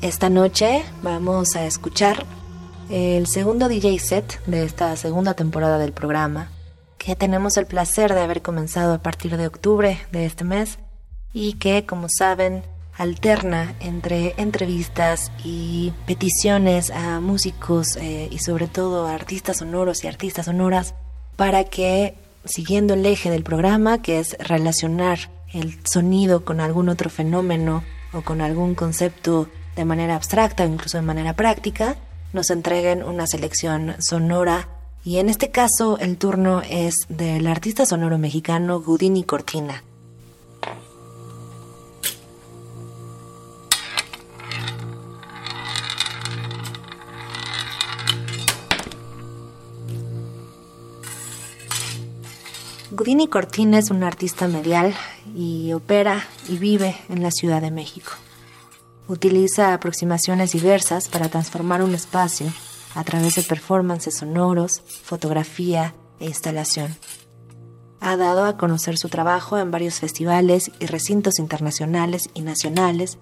Esta noche vamos a escuchar el segundo DJ set de esta segunda temporada del programa, que tenemos el placer de haber comenzado a partir de octubre de este mes y que, como saben, alterna entre entrevistas y peticiones a músicos eh, y sobre todo a artistas sonoros y artistas sonoras para que, siguiendo el eje del programa, que es relacionar el sonido con algún otro fenómeno o con algún concepto de manera abstracta o incluso de manera práctica, nos entreguen una selección sonora y en este caso el turno es del artista sonoro mexicano Gudini Cortina. Gudini Cortina es un artista medial y opera y vive en la Ciudad de México. Utiliza aproximaciones diversas para transformar un espacio a través de performances sonoros, fotografía e instalación. Ha dado a conocer su trabajo en varios festivales y recintos internacionales y nacionales,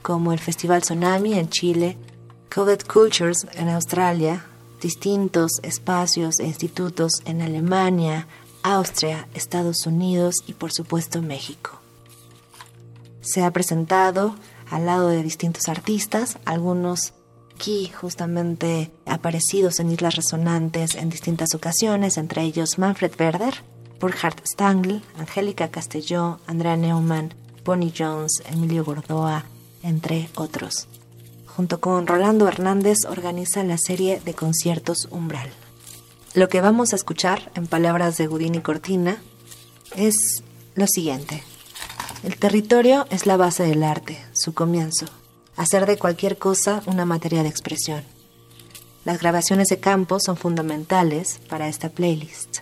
como el Festival Tsunami en Chile, Coded Cultures en Australia, distintos espacios e institutos en Alemania, Austria, Estados Unidos y por supuesto México. Se ha presentado al lado de distintos artistas, algunos aquí justamente aparecidos en Islas Resonantes en distintas ocasiones, entre ellos Manfred Werder, Burkhard Stangl, Angélica Castelló, Andrea Neumann, Bonnie Jones, Emilio Gordoa, entre otros. Junto con Rolando Hernández organiza la serie de conciertos Umbral. Lo que vamos a escuchar, en palabras de Gudini Cortina, es lo siguiente. El territorio es la base del arte, su comienzo. Hacer de cualquier cosa una materia de expresión. Las grabaciones de campo son fundamentales para esta playlist.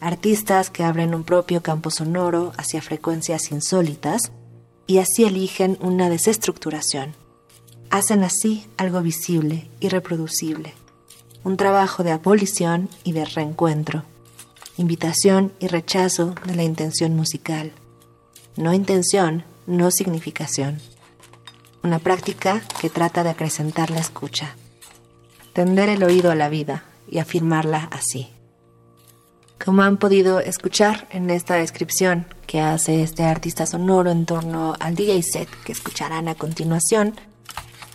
Artistas que abren un propio campo sonoro hacia frecuencias insólitas y así eligen una desestructuración. Hacen así algo visible y reproducible. Un trabajo de abolición y de reencuentro. Invitación y rechazo de la intención musical no intención, no significación. Una práctica que trata de acrecentar la escucha, tender el oído a la vida y afirmarla así. Como han podido escuchar en esta descripción que hace este artista sonoro en torno al DJ set que escucharán a continuación,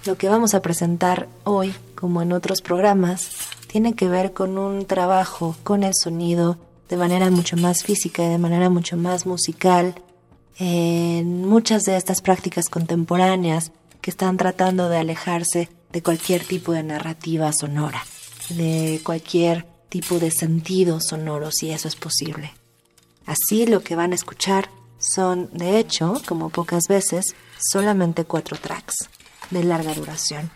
lo que vamos a presentar hoy, como en otros programas, tiene que ver con un trabajo con el sonido de manera mucho más física y de manera mucho más musical en muchas de estas prácticas contemporáneas que están tratando de alejarse de cualquier tipo de narrativa sonora, de cualquier tipo de sentido sonoro, si eso es posible. Así lo que van a escuchar son, de hecho, como pocas veces, solamente cuatro tracks de larga duración.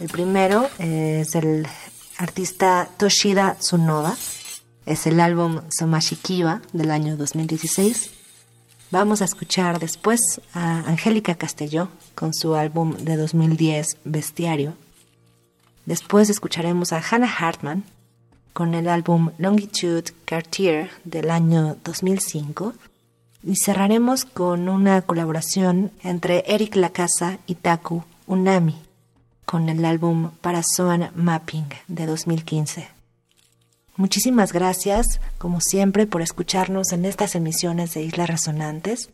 El primero es el artista Toshida Tsunoda, es el álbum Somashikiba del año 2016 Vamos a escuchar después a Angélica Castelló con su álbum de 2010 Bestiario. Después escucharemos a Hannah Hartman con el álbum Longitude Cartier del año 2005 y cerraremos con una colaboración entre Eric Lacasa y Taku Unami con el álbum Parazoan Mapping de 2015. Muchísimas gracias, como siempre, por escucharnos en estas emisiones de Islas Resonantes.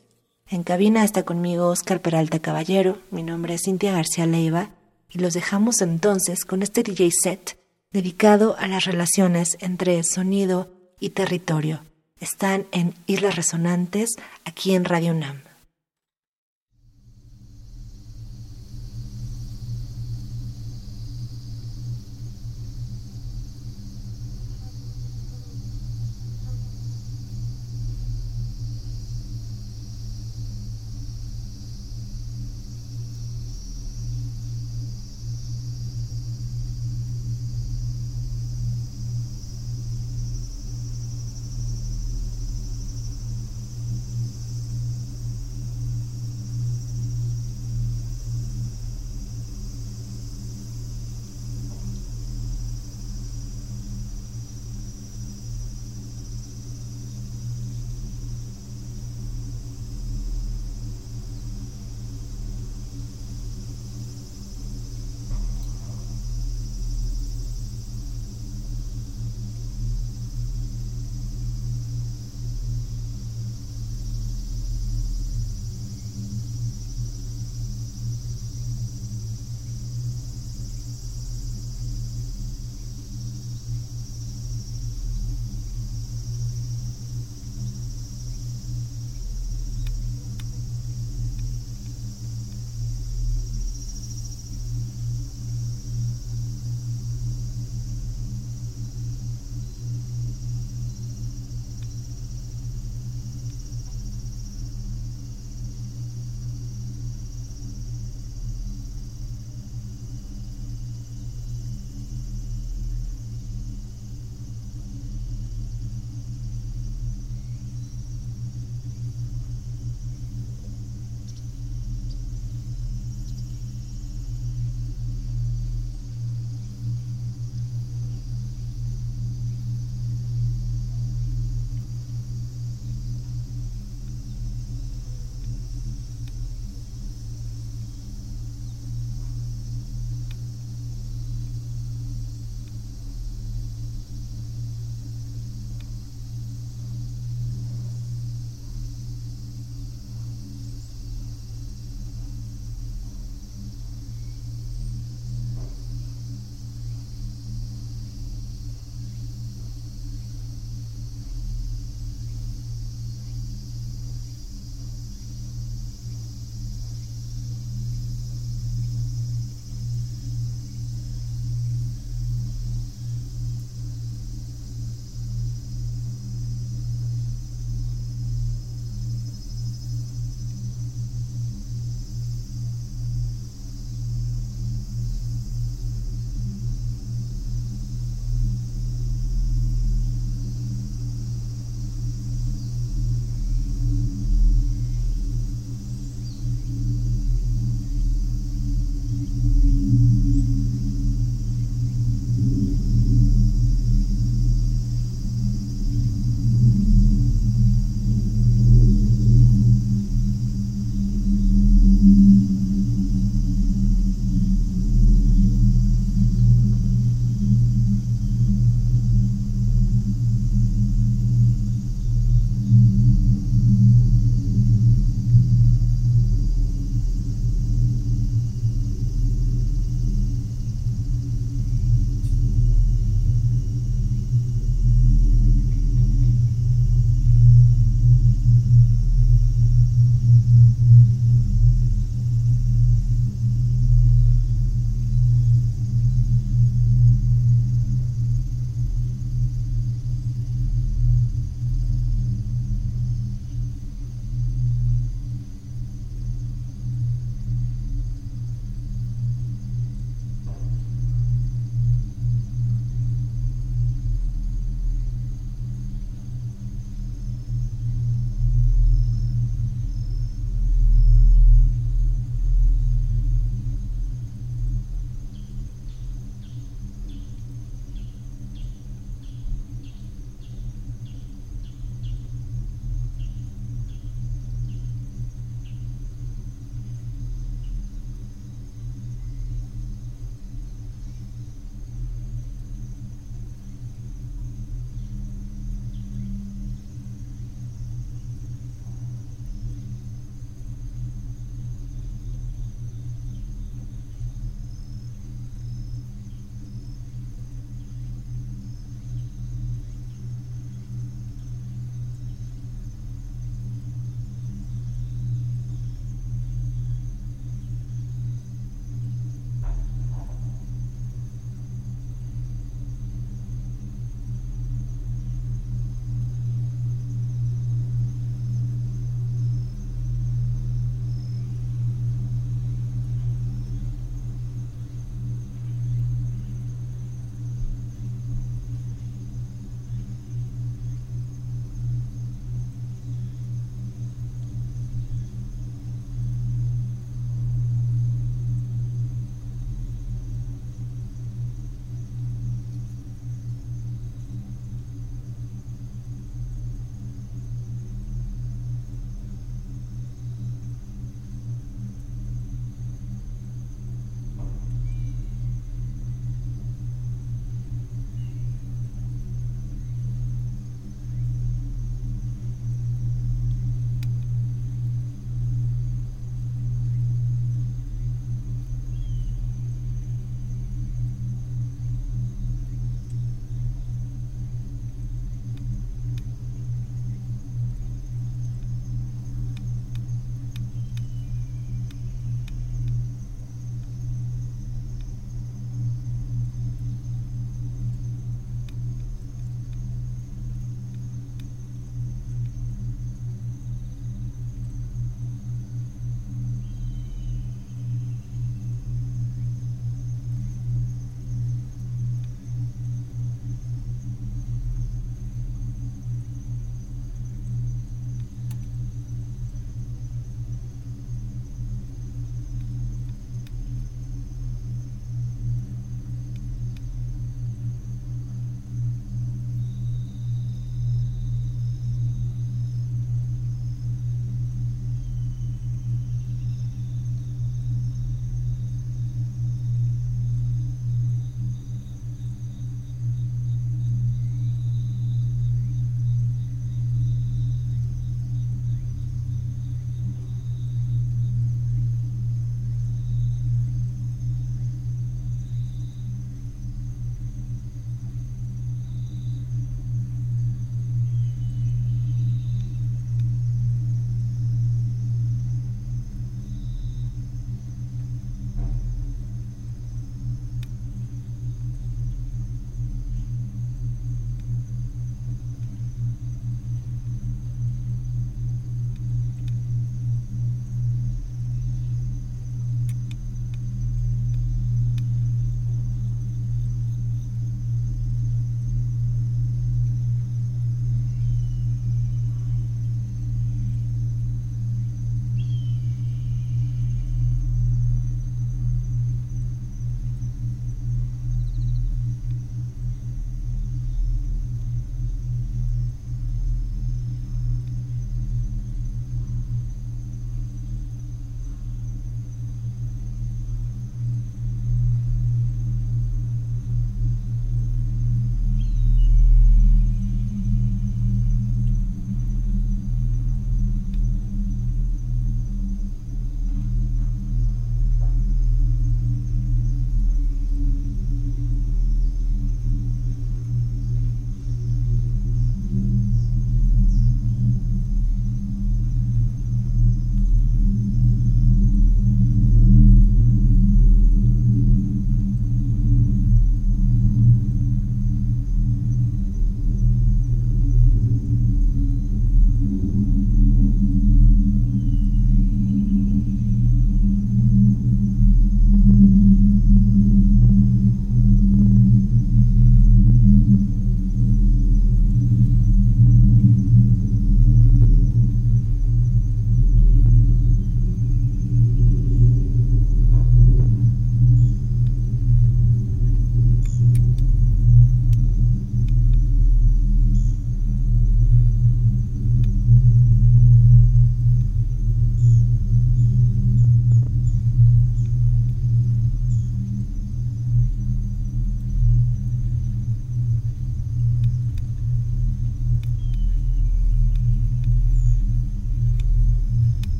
En cabina está conmigo Oscar Peralta Caballero, mi nombre es Cintia García Leiva, y los dejamos entonces con este DJ set dedicado a las relaciones entre sonido y territorio. Están en Islas Resonantes, aquí en Radio NAM.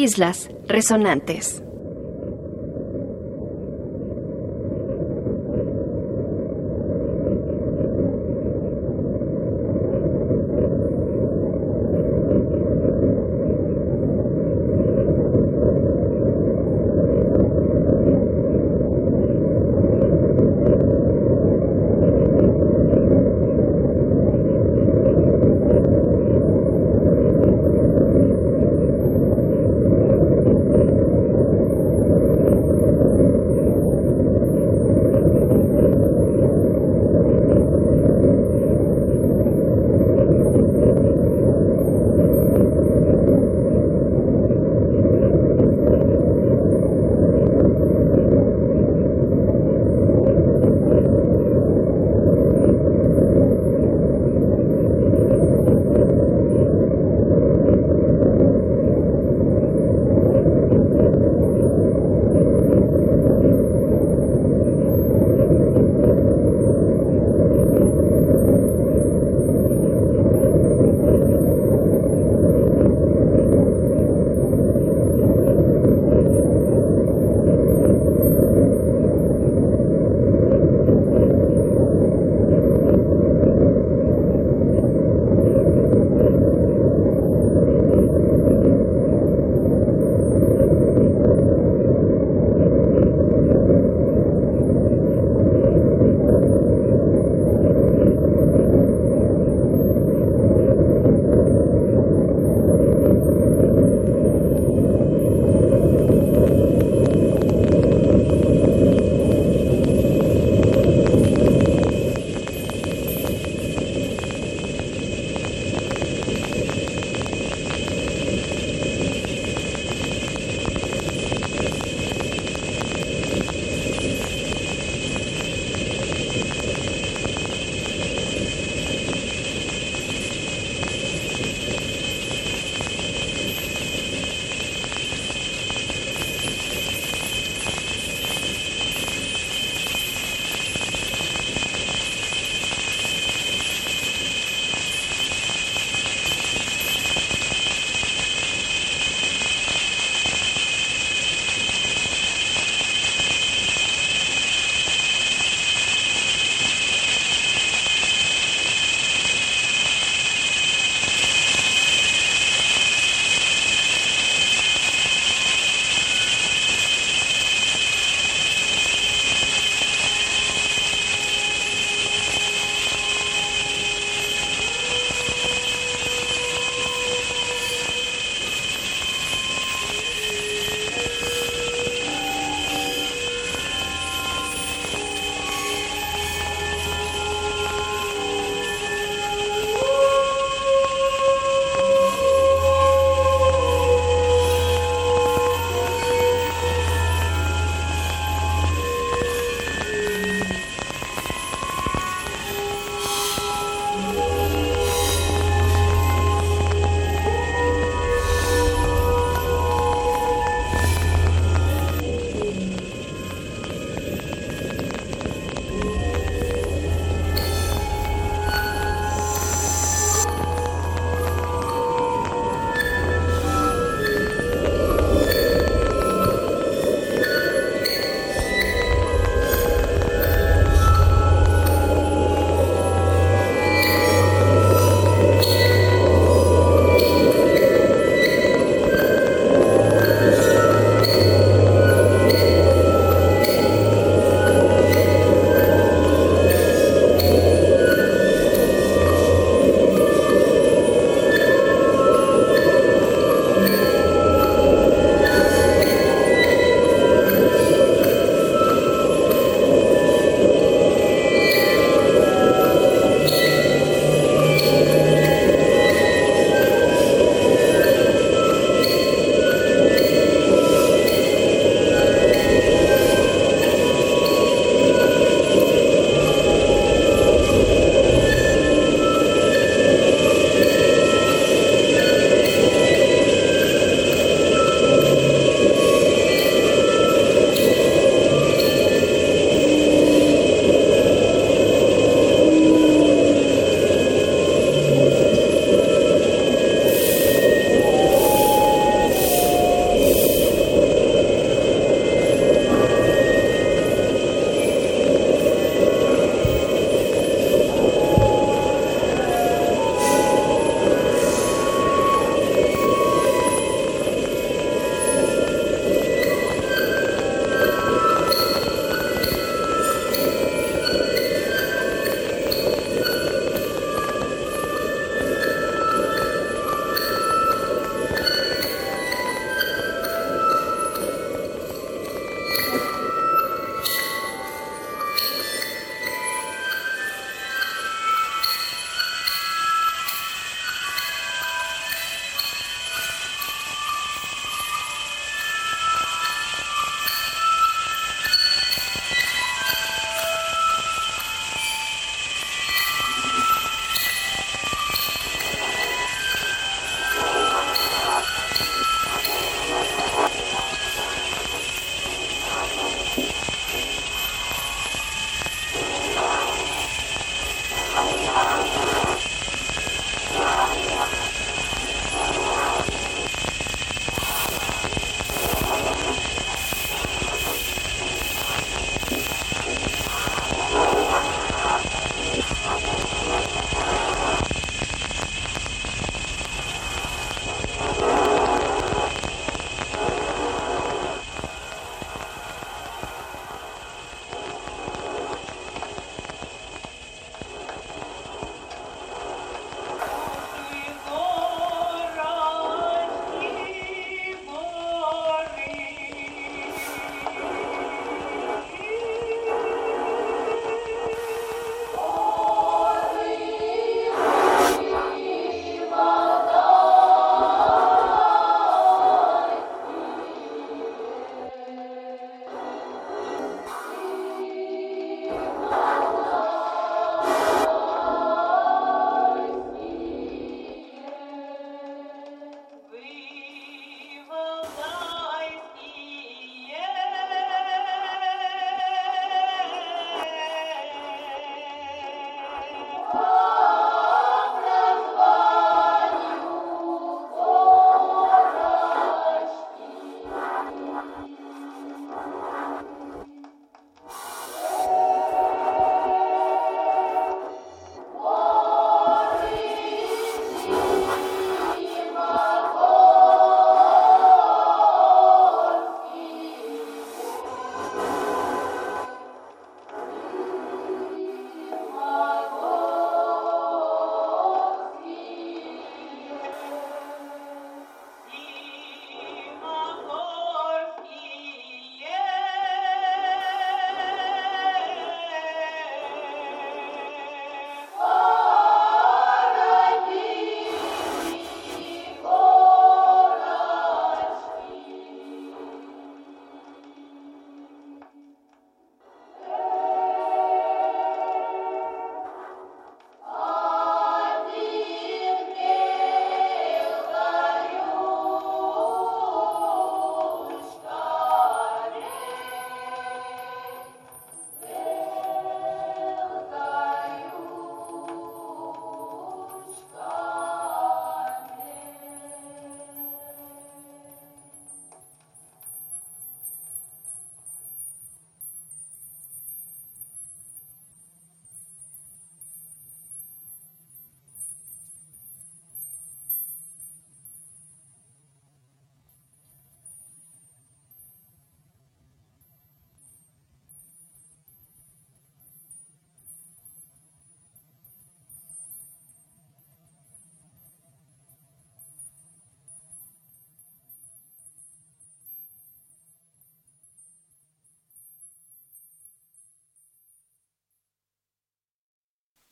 Islas Resonantes.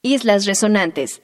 Islas Resonantes.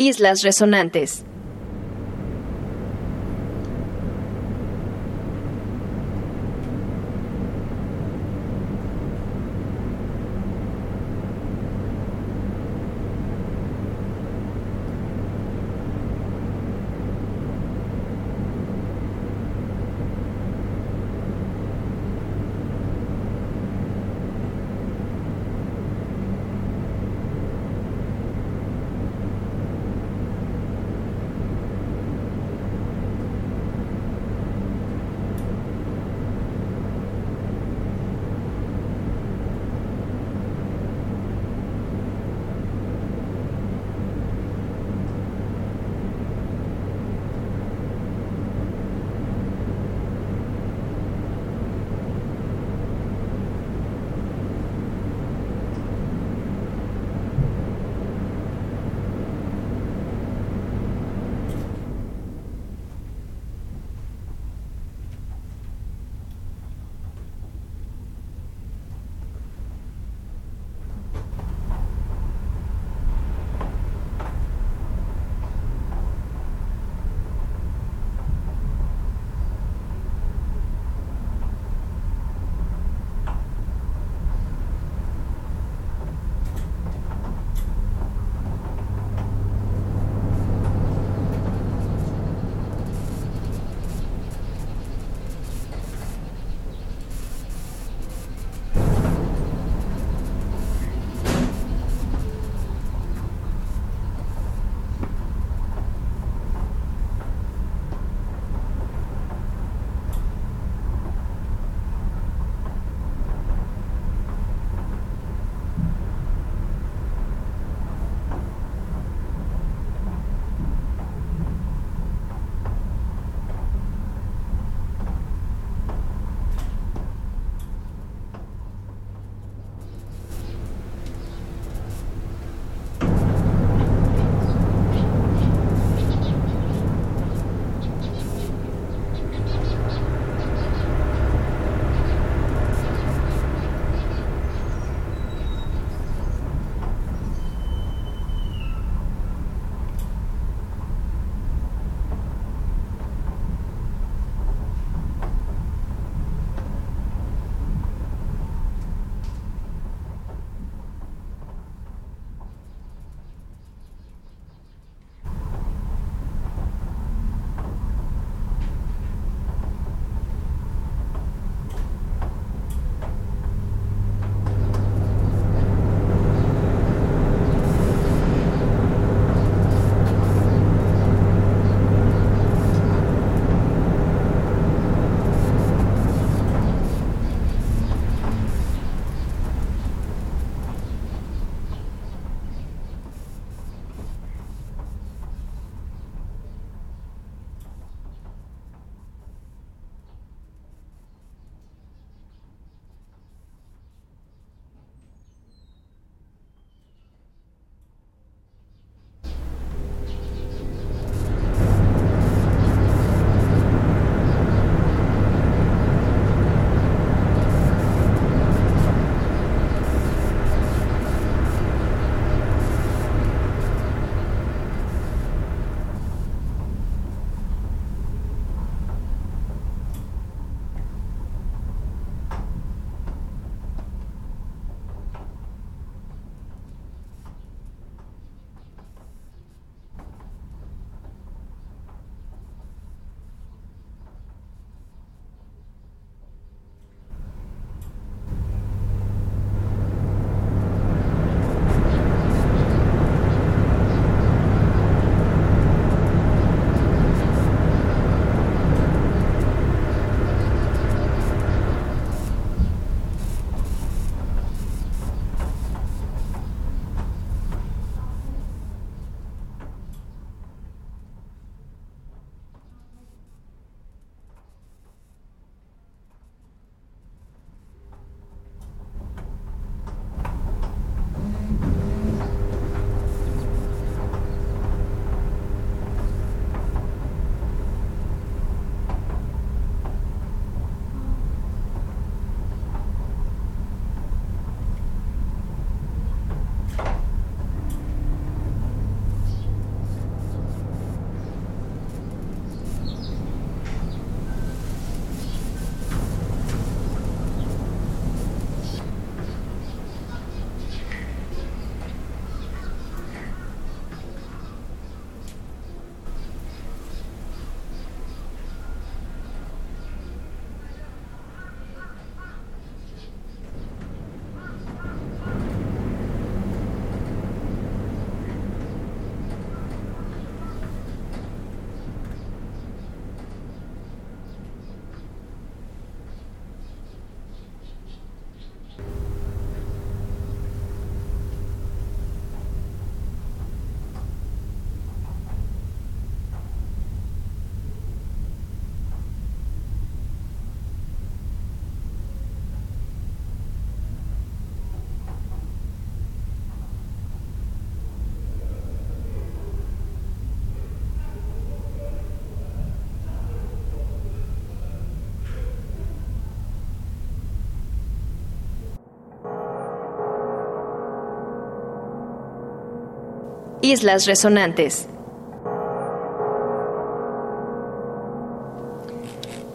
Islas Resonantes. Islas Resonantes.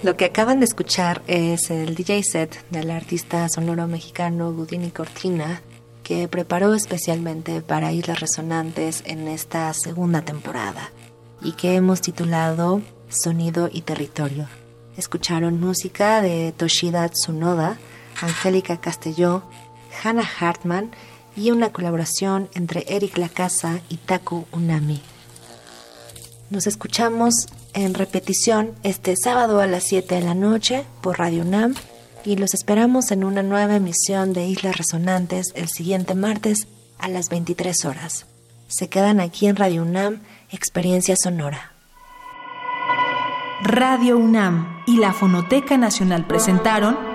Lo que acaban de escuchar es el DJ set del artista sonoro mexicano Gudini Cortina, que preparó especialmente para Islas Resonantes en esta segunda temporada y que hemos titulado Sonido y Territorio. Escucharon música de Toshida Tsunoda, Angélica Castelló, Hannah Hartman y una colaboración entre Eric Lacasa y Taku Unami. Nos escuchamos en repetición este sábado a las 7 de la noche por Radio UNAM y los esperamos en una nueva emisión de Islas Resonantes el siguiente martes a las 23 horas. Se quedan aquí en Radio UNAM, Experiencia Sonora. Radio UNAM y la Fonoteca Nacional presentaron